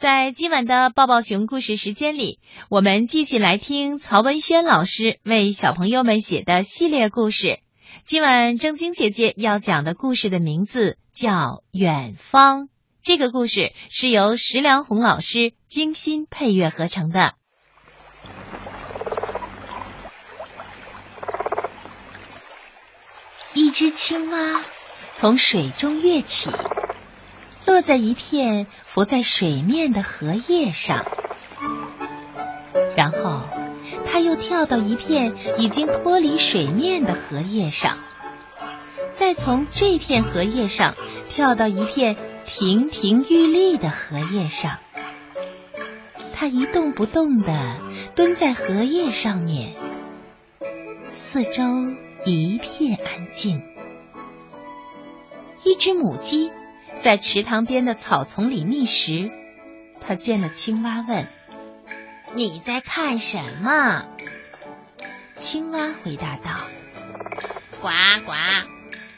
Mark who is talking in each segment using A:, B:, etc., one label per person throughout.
A: 在今晚的抱抱熊故事时间里，我们继续来听曹文轩老师为小朋友们写的系列故事。今晚正晶姐姐要讲的故事的名字叫《远方》。这个故事是由石良红老师精心配乐合成的。一只青蛙从水中跃起。在一片浮在水面的荷叶上，然后它又跳到一片已经脱离水面的荷叶上，再从这片荷叶上跳到一片亭亭玉立的荷叶上。它一动不动地蹲在荷叶上面，四周一片安静。一只母鸡。在池塘边的草丛里觅食，他见了青蛙，问：“你在看什么？”青蛙回答道：“
B: 呱呱。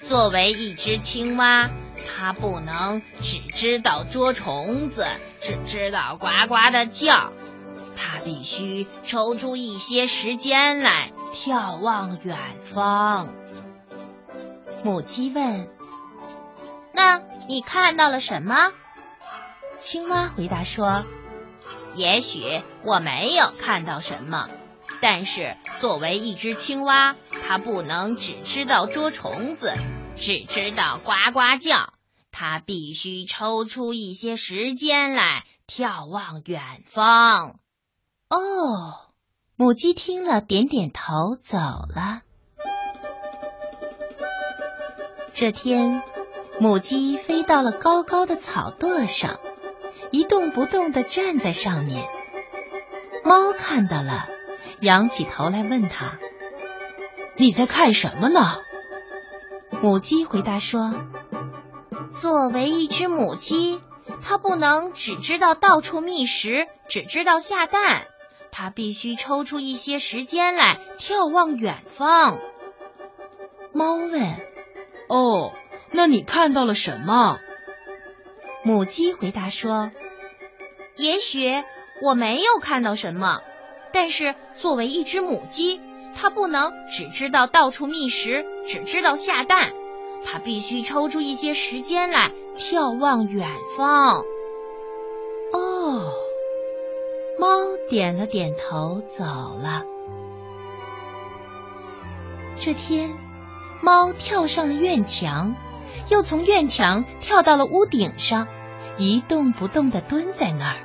B: 作为一只青蛙，它不能只知道捉虫子，只知道呱呱的叫，它必须抽出一些时间来眺望远方。”
A: 母鸡问：“？”
B: 你看到了什么？
A: 青蛙回答说：“
B: 也许我没有看到什么，但是作为一只青蛙，它不能只知道捉虫子，只知道呱呱叫。它必须抽出一些时间来眺望远方。”
A: 哦，母鸡听了，点点头，走了。这天。母鸡飞到了高高的草垛上，一动不动地站在上面。猫看到了，仰起头来问它：“你在看什么呢？”母鸡回答说：“
B: 作为一只母鸡，它不能只知道到处觅食，只知道下蛋，它必须抽出一些时间来眺望远方。”
A: 猫问：“
C: 哦。”那你看到了什么？
A: 母鸡回答说：“
B: 也许我没有看到什么，但是作为一只母鸡，它不能只知道到处觅食，只知道下蛋，它必须抽出一些时间来眺望远方。”
A: 哦，猫点了点头，走了。这天，猫跳上了院墙。又从院墙跳到了屋顶上，一动不动的蹲在那儿。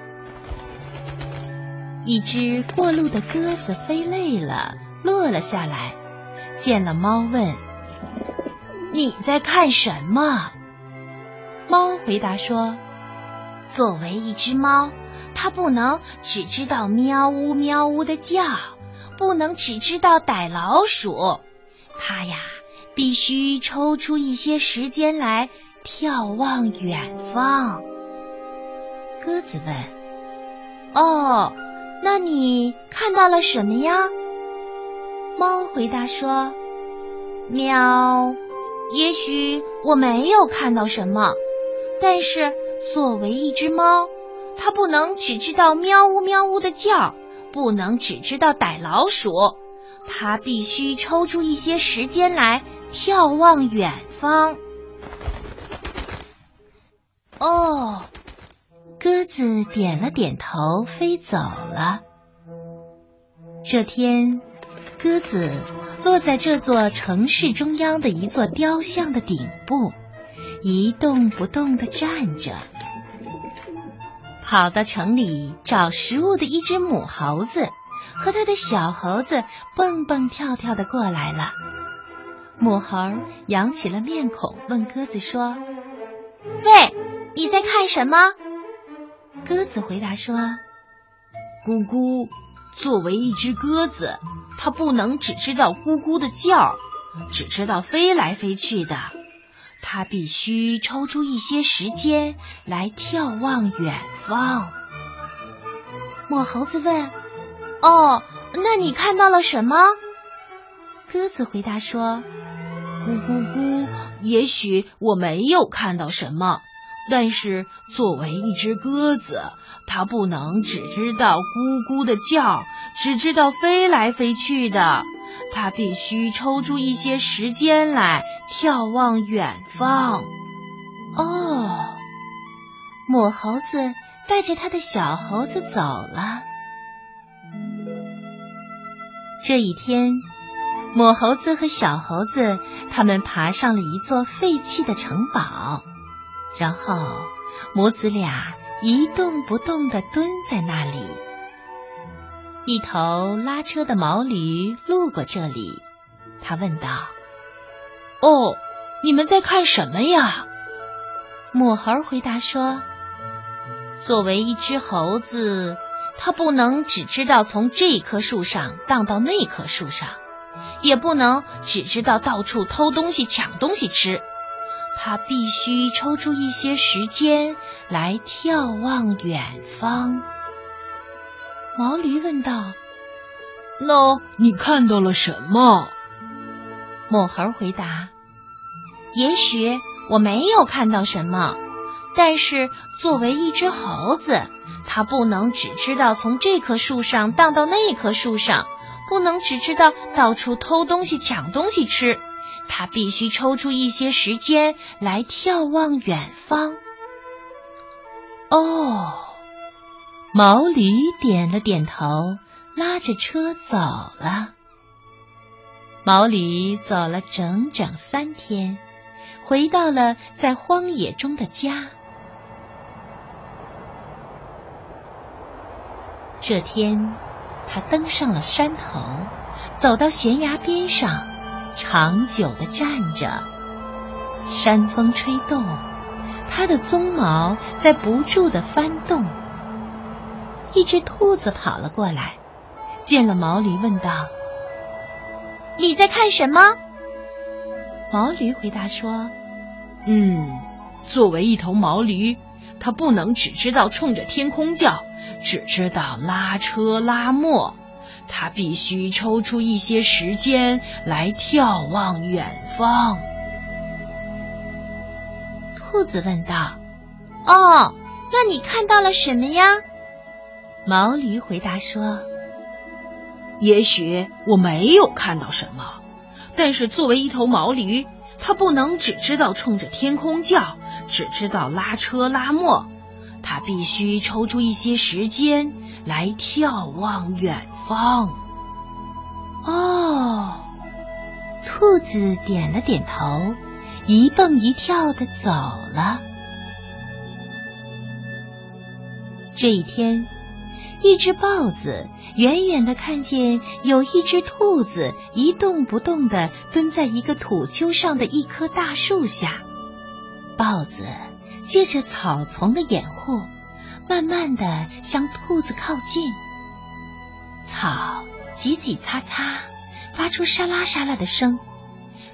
A: 一只过路的鸽子飞累了，落了下来，见了猫问：“你在看什么？”猫回答说：“
B: 作为一只猫，它不能只知道喵呜喵呜的叫，不能只知道逮老鼠，它呀。”必须抽出一些时间来眺望远方。
A: 鸽子问：“
B: 哦，那你看到了什么呀？”
A: 猫回答说：“
B: 喵，也许我没有看到什么，但是作为一只猫，它不能只知道喵呜喵呜的叫，不能只知道逮老鼠，他必须抽出一些时间来。”眺望远方。
A: 哦，鸽子点了点头，飞走了。这天，鸽子落在这座城市中央的一座雕像的顶部，一动不动的站着。跑到城里找食物的一只母猴子和它的小猴子蹦蹦跳跳的过来了。母猴扬起了面孔，问鸽子说：“
B: 喂，你在看什么？”
A: 鸽子回答说：“
C: 咕咕。作为一只鸽子，它不能只知道咕咕的叫，只知道飞来飞去的。它必须抽出一些时间来眺望远方。”
B: 母猴子问：“哦，那你看到了什么？”
A: 鸽子回答说。
C: 咕咕咕！也许我没有看到什么，但是作为一只鸽子，它不能只知道咕咕的叫，只知道飞来飞去的。它必须抽出一些时间来眺望远方。
A: 哦，母猴子带着他的小猴子走了。这一天，母猴子和小猴子他们爬上了一座废弃的城堡。然后，母子俩一动不动的蹲在那里。一头拉车的毛驴路过这里，他问道：“
C: 哦，你们在看什么呀？”
A: 母猴回答说：“作为一只猴子，它不能只知道从这棵树上荡到那棵树上，也不能只知道到处偷东西、抢东西吃。”他必须抽出一些时间来眺望远方。毛驴问道：“
C: 那你看到了什么？”
A: 母猴回答：“也许我没有看到什么，但是作为一只猴子，它不能只知道从这棵树上荡到那棵树上，不能只知道到处偷东西、抢东西吃。”他必须抽出一些时间来眺望远方。哦，毛驴点了点头，拉着车走了。毛驴走了整整三天，回到了在荒野中的家。这天，他登上了山头，走到悬崖边上。长久的站着，山风吹动，他的鬃毛在不住的翻动。一只兔子跑了过来，见了毛驴，问道：“
B: 你在看什么？”
A: 毛驴回答说：“
C: 嗯，作为一头毛驴，它不能只知道冲着天空叫，只知道拉车拉磨。”他必须抽出一些时间来眺望远方。
A: 兔子问道：“
B: 哦，那你看到了什么呀？”
A: 毛驴回答说：“
C: 也许我没有看到什么，但是作为一头毛驴，它不能只知道冲着天空叫，只知道拉车拉磨。他必须抽出一些时间来眺望远。”方
A: 哦，兔子点了点头，一蹦一跳的走了。这一天，一只豹子远远的看见有一只兔子一动不动的蹲在一个土丘上的一棵大树下。豹子借着草丛的掩护，慢慢的向兔子靠近。草挤挤擦擦，发出沙拉沙拉的声，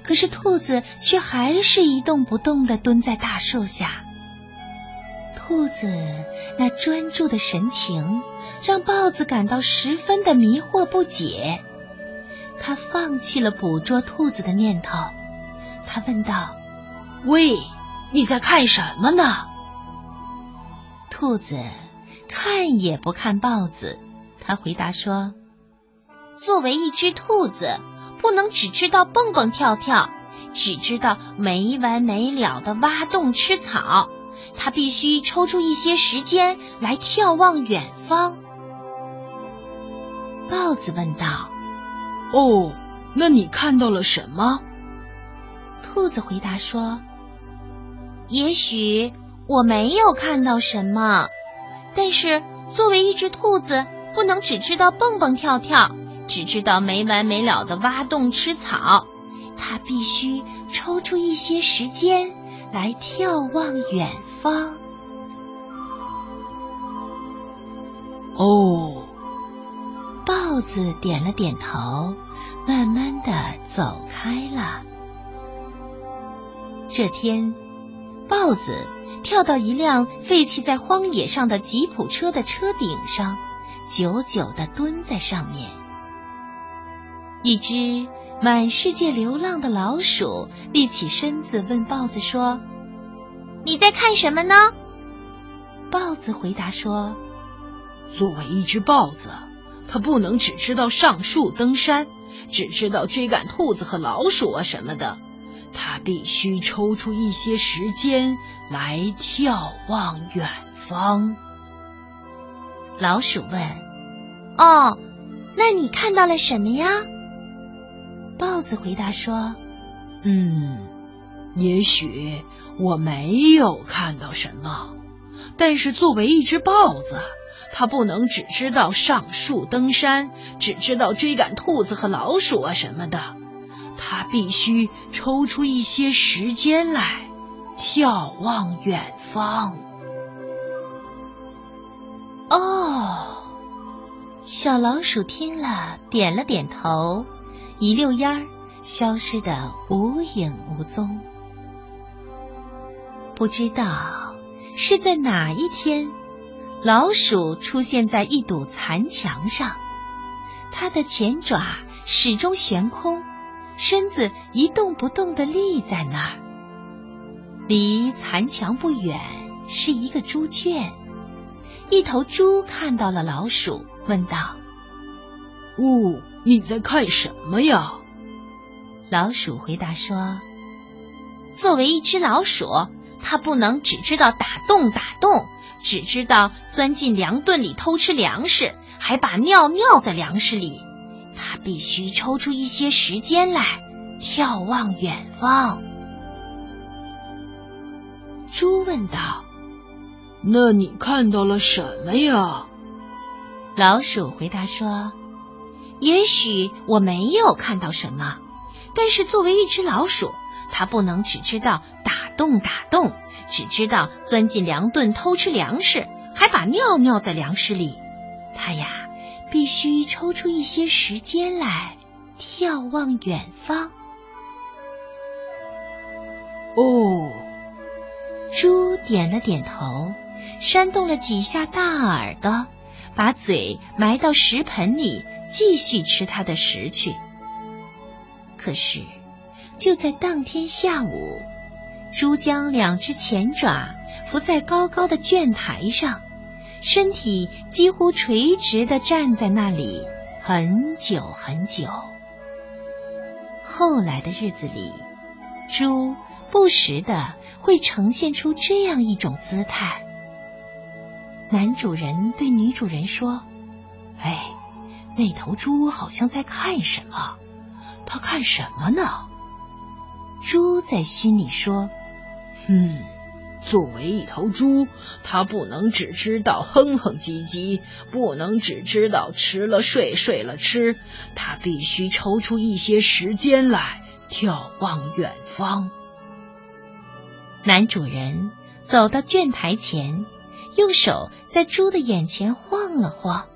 A: 可是兔子却还是一动不动的蹲在大树下。兔子那专注的神情让豹子感到十分的迷惑不解，他放弃了捕捉兔子的念头。他问道：“
C: 喂，你在看什么呢？”
A: 兔子看也不看豹子。他回答说：“
B: 作为一只兔子，不能只知道蹦蹦跳跳，只知道没完没了的挖洞吃草。它必须抽出一些时间来眺望远方。”
A: 豹子问道：“
C: 哦，那你看到了什么？”
A: 兔子回答说：“
B: 也许我没有看到什么，但是作为一只兔子。”不能只知道蹦蹦跳跳，只知道没完没了的挖洞吃草。它必须抽出一些时间来眺望远方。
C: 哦，
A: 豹子点了点头，慢慢的走开了。这天，豹子跳到一辆废弃在荒野上的吉普车的车顶上。久久的蹲在上面，一只满世界流浪的老鼠立起身子，问豹子说：“
B: 你在看什么呢？
A: 豹子回答说：“
C: 作为一只豹子，它不能只知道上树登山，只知道追赶兔子和老鼠啊什么的。它必须抽出一些时间来眺望远方。”
A: 老鼠问：“
B: 哦，那你看到了什么呀？”
A: 豹子回答说：“
C: 嗯，也许我没有看到什么，但是作为一只豹子，它不能只知道上树登山，只知道追赶兔子和老鼠啊什么的。它必须抽出一些时间来眺望远方。”
A: 哦，小老鼠听了，点了点头。一溜烟儿消失的无影无踪。不知道是在哪一天，老鼠出现在一堵残墙上，它的前爪始终悬空，身子一动不动的立在那儿。离残墙不远是一个猪圈，一头猪看到了老鼠，问道：“
C: 哦。”你在看什么呀？
A: 老鼠回答说：“
B: 作为一只老鼠，它不能只知道打洞打洞，只知道钻进粮顿里偷吃粮食，还把尿尿在粮食里。它必须抽出一些时间来眺望远方。”
A: 猪问道：“
C: 那你看到了什么呀？”
A: 老鼠回答说。
B: 也许我没有看到什么，但是作为一只老鼠，它不能只知道打洞打洞，只知道钻进粮顿偷吃粮食，还把尿尿在粮食里。它呀，必须抽出一些时间来眺望远方。
C: 哦，
A: 猪点了点头，扇动了几下大耳朵，把嘴埋到食盆里。继续吃它的食去。可是，就在当天下午，猪将两只前爪伏在高高的卷台上，身体几乎垂直的站在那里很久很久。后来的日子里，猪不时的会呈现出这样一种姿态。男主人对女主人说：“哎。”那头猪好像在看什么？它看什么呢？猪在心里说：“
C: 嗯，作为一头猪，它不能只知道哼哼唧唧，不能只知道吃了睡，睡了吃，它必须抽出一些时间来眺望远方。”
A: 男主人走到卷台前，用手在猪的眼前晃了晃。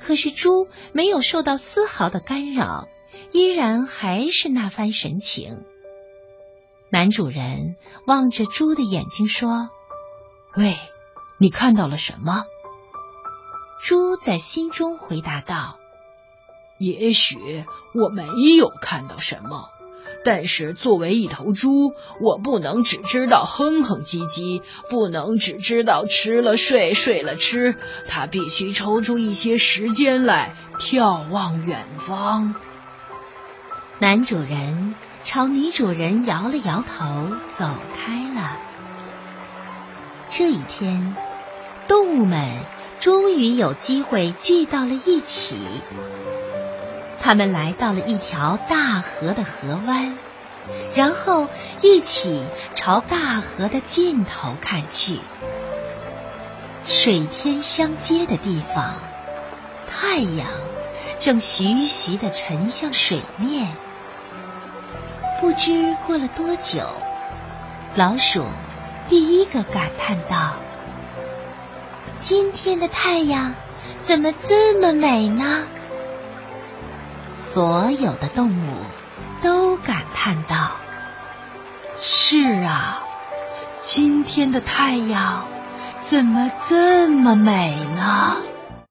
A: 可是猪没有受到丝毫的干扰，依然还是那番神情。男主人望着猪的眼睛说：“
C: 喂，你看到了什么？”
A: 猪在心中回答道：“
C: 也许我没有看到什么。”但是作为一头猪，我不能只知道哼哼唧唧，不能只知道吃了睡，睡了吃，它必须抽出一些时间来眺望远方。
A: 男主人朝女主人摇了摇头，走开了。这一天，动物们终于有机会聚到了一起。他们来到了一条大河的河湾，然后一起朝大河的尽头看去。水天相接的地方，太阳正徐徐的沉向水面。不知过了多久，老鼠第一个感叹道：“今天的太阳怎么这么美呢？”所有的动物都感叹道：“
C: 是啊，今天的太阳怎么这么美呢？”